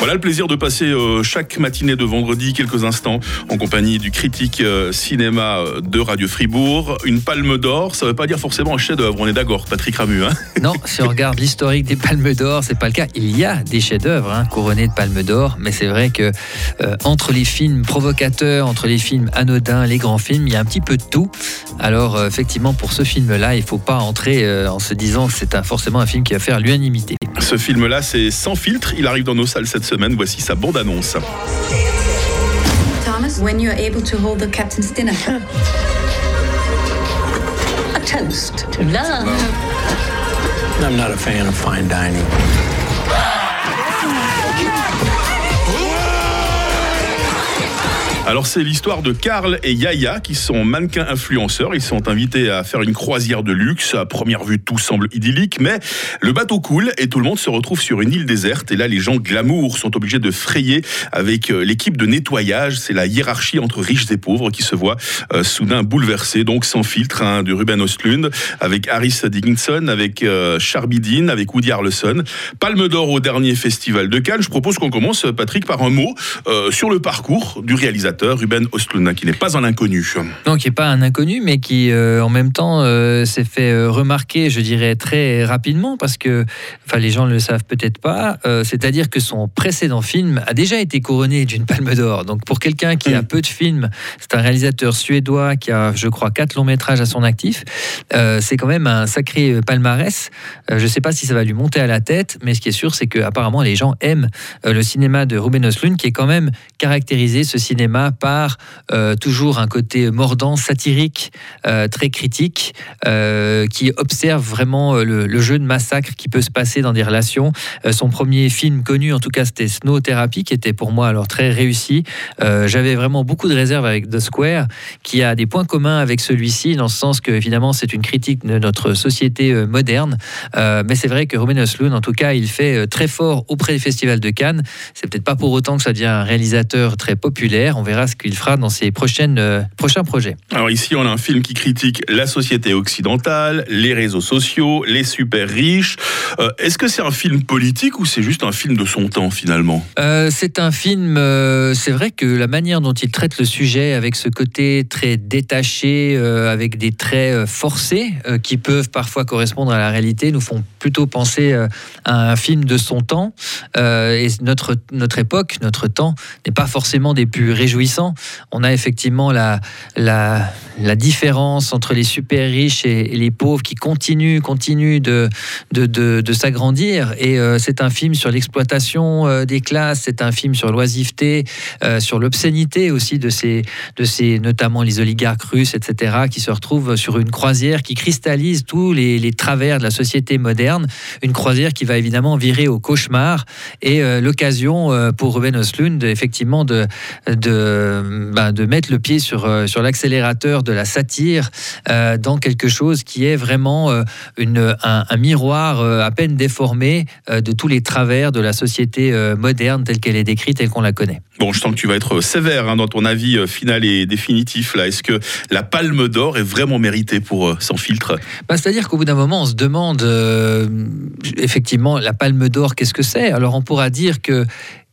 Voilà le plaisir de passer euh, chaque matinée de vendredi quelques instants en compagnie du critique euh, cinéma euh, de Radio Fribourg. Une palme d'or, ça ne veut pas dire forcément un chef-d'œuvre, on est d'accord, Patrick Ramu. Hein non, si on regarde l'historique des palmes d'or, c'est pas le cas. Il y a des chefs-d'œuvre hein, couronnés de palmes d'or, mais c'est vrai que les films provocateurs, entre les films anodins, les grands films, il y a un petit peu de tout. Alors effectivement, pour ce film-là, il faut pas entrer en se disant que c'est forcément un film qui va faire l'unanimité. Ce film-là, c'est sans filtre. Il arrive dans nos salles cette semaine. Voici sa bande-annonce. Thomas, when you're able to hold the captain's dinner. A toast to love. I'm not a fan of fine dining. Alors c'est l'histoire de Karl et Yaya qui sont mannequins influenceurs. Ils sont invités à faire une croisière de luxe. À première vue, tout semble idyllique, mais le bateau coule et tout le monde se retrouve sur une île déserte. Et là, les gens glamour sont obligés de frayer avec euh, l'équipe de nettoyage. C'est la hiérarchie entre riches et pauvres qui se voit euh, soudain bouleversée. Donc sans filtre, hein, de Ruben Ostlund, avec Harris Dickinson, avec euh, Dean, avec Woody Harrelson. Palme d'or au dernier festival de Cannes. Je propose qu'on commence, Patrick, par un mot euh, sur le parcours du réalisateur Ruben qui n'est pas un inconnu. Non, qui n'est pas un inconnu, mais qui euh, en même temps euh, s'est fait euh, remarquer, je dirais, très rapidement, parce que les gens ne le savent peut-être pas, c'est-à-dire que son précédent film a déjà été couronné d'une palme d'or. Donc pour quelqu'un qui a peu de films, c'est un réalisateur suédois qui a, je crois, quatre longs métrages à son actif. c'est quand même un sacré palmarès. je ne sais pas si ça va lui monter à la tête, mais ce qui est sûr, c'est qu'apparemment les gens aiment le cinéma de Ruben Ostlund, qui est quand même caractérisé, ce cinéma, par euh, toujours un côté mordant, satirique, euh, très critique, euh, qui observe vraiment le, jeu de massacre qui peut se passer dans des relations. son premier film connu, en tout cas, c'était Snow Therapy, qui était pour moi alors très réussi. J'avais vraiment beaucoup de réserves avec The Square, qui a des points communs avec celui-ci, dans ce sens que, évidemment, c'est une critique de notre société moderne. mais c'est vrai que Roman Osloon, en tout cas, il fait très fort auprès du Festival de Cannes. C'est peut-être pas pour autant que ça devient un réalisateur très populaire. On verra ce qu'il fera dans ses prochaines, euh, prochains projets. Alors ici, on a un film qui critique la société occidentale, les réseaux sociaux, les super riches. Euh, est-ce que c'est un film politique ou c'est juste un film de son temps finalement? Euh, C'est un film, c'est vrai que la manière dont il traite le sujet avec ce côté très détaché, avec des traits forcés qui peuvent parfois correspondre à la réalité, nous font plutôt penser à un film de son temps. et notre, notre époque, notre temps n'est pas forcément des plus on a effectivement la, la, différence entre les super riches et, les pauvres qui continuent, continuent de, de, de, s'agrandir. Et euh, c'est un film sur l'exploitation euh, des classes, c'est un film sur l'oisiveté, euh, sur l'obscénité aussi de ces, de ces, notamment les oligarques russes, etc., qui se retrouvent sur une croisière qui cristallise tous les, travers de la société moderne. Une croisière qui va évidemment virer au cauchemar et l'occasion pour Ruben Oslund, effectivement, de euh, bah, de mettre le pied sur, euh, sur l'accélérateur de la satire euh, dans quelque chose qui est vraiment une, un, miroir à peine déformé de tous les travers de la société moderne telle qu'elle est décrite, telle qu'on la connaît. Bon, je sens que tu vas être sévère hein, dans ton avis final et définitif. Là, Est-ce que la palme d'or est vraiment méritée pour Sans filtre? Bah, C'est-à-dire qu'au bout d'un moment, on se demande effectivement la palme d'or, qu'est-ce que c'est? Alors on pourra dire que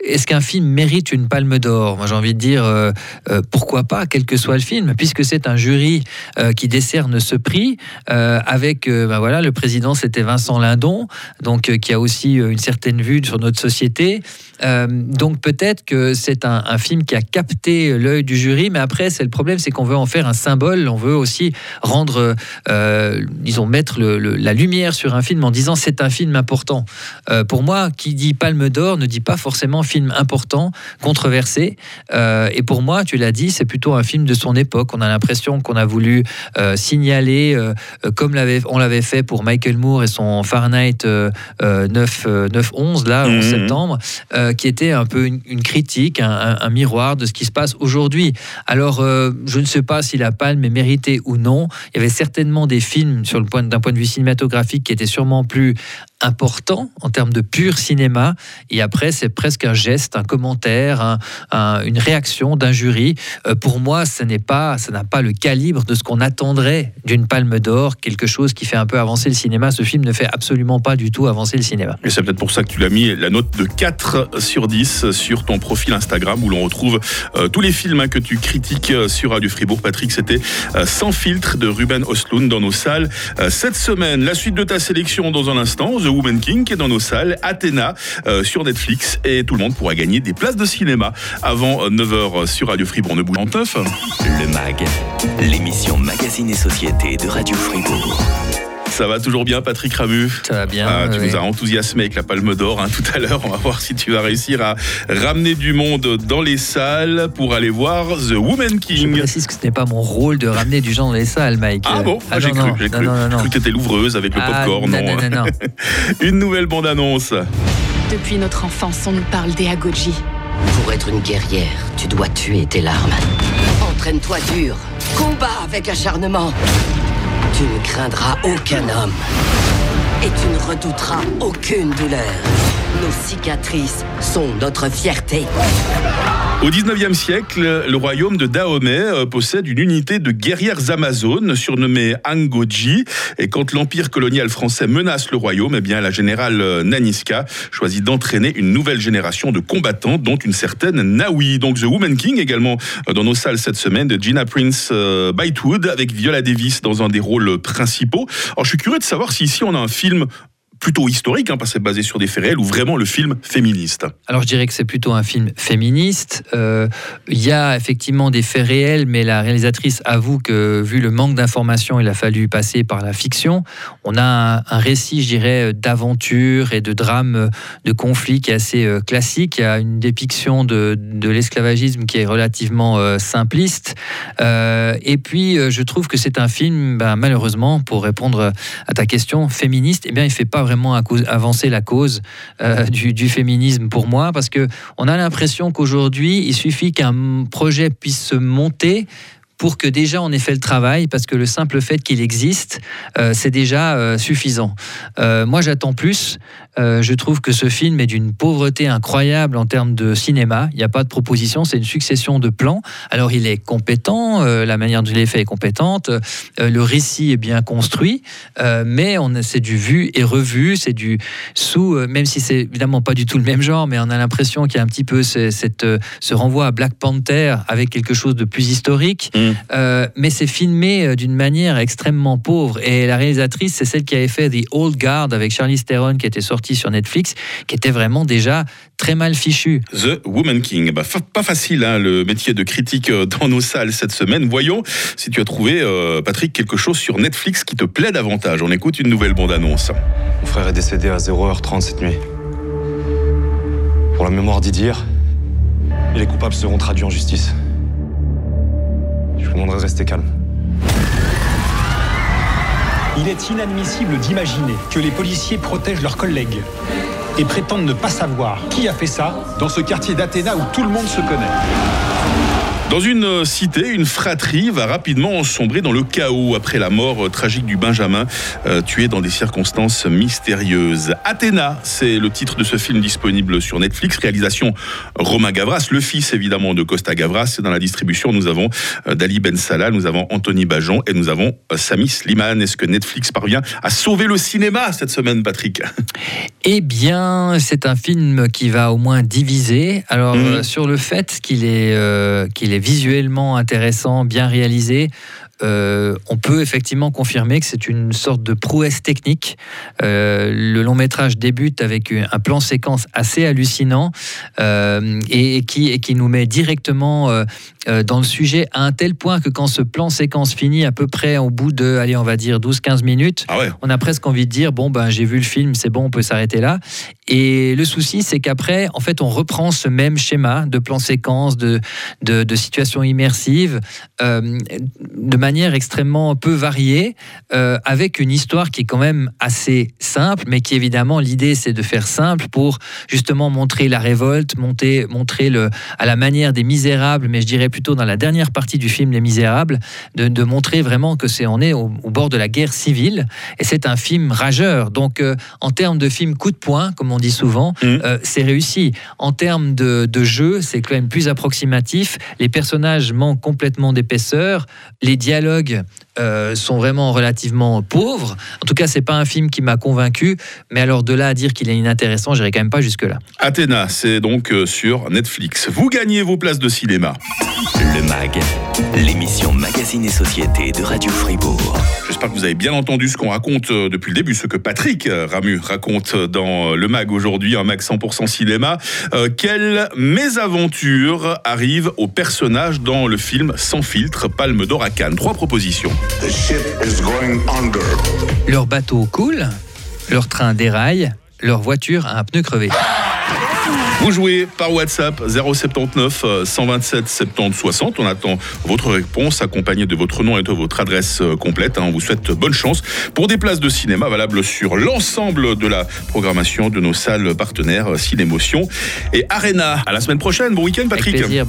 est-ce qu'un film mérite une palme d'or? Moi, j'ai envie de dire euh, euh, pourquoi pas, quel que soit le film, puisque c'est un jury euh, qui décerne ce prix avec, ben voilà, le président c'était Vincent Lindon, donc qui a aussi une certaine vue sur notre société. Donc peut-être que c'est un, film qui a capté l'œil du jury, mais après, c'est le problème, c'est qu'on veut en faire un symbole. On veut aussi rendre, disons, mettre la lumière sur un film en disant c'est un film important. pour moi, qui dit palme d'or ne dit pas forcément film important, controversé. Euh, et pour moi, tu l'as dit, c'est plutôt un film de son époque. On a l'impression qu'on a voulu euh, signaler, euh, comme on l'avait fait pour Michael Moore et son Fahrenheit 9, 11 là, en mhm. septembre, qui était un peu une, critique, un, miroir de ce qui se passe aujourd'hui. Alors, je ne sais pas si la palme est méritée ou non. Il y avait certainement des films, sur le point d'un point de vue cinématographique, qui étaient sûrement plus important en termes de pur cinéma. Et après, c'est presque un geste, un commentaire, une réaction d'un jury. Euh, pour moi, ce n'est pas, ça n'a pas le calibre de ce qu'on attendrait d'une Palme d'Or, quelque chose qui fait un peu avancer le cinéma. Ce film ne fait absolument pas du tout avancer le cinéma. Et c'est peut-être pour ça que tu l'as mis la note de 4 sur 10 sur ton profil Instagram où l'on retrouve euh, tous les films hein, que tu critiques euh, sur Radio Fribourg. Patrick, c'était Sans filtre de Ruben Ostlund dans nos salles cette semaine. La suite de ta sélection dans un instant. The Woman King est dans nos salles, Athéna euh, sur Netflix et tout le monde pourra gagner des places de cinéma avant 9h euh, sur Radio Fribourg. Ne bouge. Le MAG, l'émission Magazine et Société de Radio Fribourg. Ça va toujours bien, Patrick Ramu Ça va bien. Ah, tu nous as enthousiasmé avec la Palme d'Or hein, tout à l'heure. On va voir si tu vas réussir à ramener du monde dans les salles pour aller voir The Woman King. Je précise que ce n'est pas mon rôle de ramener du gens dans les salles, Mike. Ah bon ah, J'ai cru, j'ai cru, que tu étais l'ouvreuse avec le ah, popcorn. Non, non, non, Une nouvelle bande-annonce. Depuis notre enfance, on nous parle des Agoji. Pour être une guerrière, tu dois tuer tes larmes. Entraîne-toi dur. Combat avec acharnement. Tu ne craindras aucun homme. Et tu ne redouteras aucune douleur. Nos cicatrices sont notre fierté. Au 19e siècle, le royaume de Dahomey euh, possède une unité de guerrières amazones surnommée Angoji. Et quand l'empire colonial français menace le royaume, eh bien, la générale euh, Naniska choisit d'entraîner une nouvelle génération de combattants, dont une certaine Nawi. Donc The Woman King, également euh, dans nos salles cette semaine, de Gina Prince Bytewood, avec Viola Davis dans un des rôles principaux. Alors, je suis curieux de savoir si ici on a un film plutôt historique, hein, parce que c'est basé sur des faits réels, ou vraiment le film féministe Alors je dirais que c'est plutôt un film féministe. Euh, il y a effectivement des faits réels, mais la réalisatrice avoue que vu le manque d'informations, il a fallu passer par la fiction. On a un, récit, je dirais, d'aventure et de drame, de conflit qui est assez euh, classique. Il y a une dépiction de, l'esclavagisme qui est relativement euh, simpliste. et puis je trouve que c'est un film, ben, malheureusement, pour répondre à ta question, féministe, eh bien il fait pas vraiment avancer la cause euh, du, féminisme pour moi, parce que on a l'impression qu'aujourd'hui, il suffit qu'un projet puisse se monter pour que déjà on ait fait le travail, parce que le simple fait qu'il existe, euh, c'est déjà euh, suffisant. moi, j'attends plus. Euh, je trouve que ce film est d'une pauvreté incroyable en termes de cinéma. Il n'y a pas de proposition, c'est une succession de plans. Alors il est compétent, euh, la manière dont il est fait est compétente, euh, le récit est bien construit, mais c'est du vu et revu, c'est du sous, même si c'est évidemment pas du tout le même genre, mais on a l'impression qu'il y a un petit peu ce renvoi à Black Panther avec quelque chose de plus historique. Mm. mais c'est filmé d'une manière extrêmement pauvre. Et la réalisatrice, c'est celle qui avait fait The Old Guard avec Charlie Theron qui était sorti sur Netflix, qui était vraiment déjà très mal fichu. The Woman King. Bah, pas facile, hein, le métier de critique euh, dans nos salles cette semaine. Voyons si tu as trouvé, euh, Patrick, quelque chose sur Netflix qui te plaît davantage. On écoute une nouvelle bande-annonce. Mon frère est décédé à 0h30 cette nuit. Pour la mémoire d'Idir, et les coupables seront traduits en justice. Calme. Il est inadmissible d'imaginer que les policiers protègent leurs collègues et prétendent ne pas savoir qui a fait ça dans ce quartier d'Athéna où tout le monde se connaît. Dans une cité, une fratrie va rapidement sombrer dans le chaos après la mort euh, tragique du Benjamin, euh, tué dans des circonstances mystérieuses. Athéna, c'est le titre de ce film disponible sur Netflix, réalisation Romain Gavras, le fils évidemment de Costa Gavras. Et dans la distribution, nous avons euh, Dali Ben Salah, nous avons Anthony Bajon et nous avons Sami Slimane. Est-ce que Netflix parvient à sauver le cinéma cette semaine, Patrick? Eh bien, c'est un film qui va au moins diviser. Alors, mmh. sur le fait qu'il est, qu'il est visuellement intéressant, bien réalisé. Euh, on peut effectivement confirmer que c'est une sorte de prouesse technique. Euh, le long métrage débute avec un plan séquence assez hallucinant euh, et, qui, et, qui, nous met directement dans le sujet à un tel point que quand ce plan séquence finit à peu près au bout de, allez, on va dire 12-15 minutes, ah on a presque envie de dire, bon, ben, j'ai vu le film, c'est bon, on peut s'arrêter là. Et le souci, c'est qu'après, en fait, on reprend ce même schéma de plan séquence, de, de, de situation immersive, de manière extrêmement peu variée, euh, avec une histoire qui est quand même assez simple, mais qui évidemment, l'idée, c'est de faire simple pour justement montrer la révolte, montrer, montrer le, à la manière des misérables, mais je dirais plutôt dans la dernière partie du film Les Misérables, de, de montrer vraiment que c'est on est au, au bord de la guerre civile et c'est un film rageur. Donc euh, en termes de film coup de poing, comme on dit souvent, Mhm. euh, c'est réussi. En termes de, de jeu, c'est quand même plus approximatif. Les personnages manquent complètement d'épaisseur. Les dialogues euh, sont vraiment relativement pauvres. En tout cas, c'est pas un film qui m'a convaincu. Mais alors de là à dire qu'il est inintéressant, j'irai quand même pas jusque là. Athéna, c'est donc euh, sur Netflix. Vous gagnez vos places de cinéma. Le MAG, l'émission Magazine et Société de Radio Fribourg. J'espère que vous avez bien entendu ce qu'on raconte euh, depuis le début, ce que Patrick Ramu raconte dans le MAG aujourd'hui, un MAG 100% cinéma. Euh, quelle mésaventure arrive au personnage dans le film Sans filtre, Palme d'Or à Cannes? Trois propositions. The ship is going under. Leur bateau coule, leur train déraille, leur voiture a un pneu crevé. Vous jouez par WhatsApp 079 euh, 127 70 60. On attend votre réponse accompagnée de votre nom et de votre adresse euh, complète. hein. On vous souhaite bonne chance pour des places de cinéma valables sur l'ensemble de la programmation de nos salles partenaires euh, Cinémotion et Arena. À la semaine prochaine. Bon week-end, Avec Patrick. plaisir.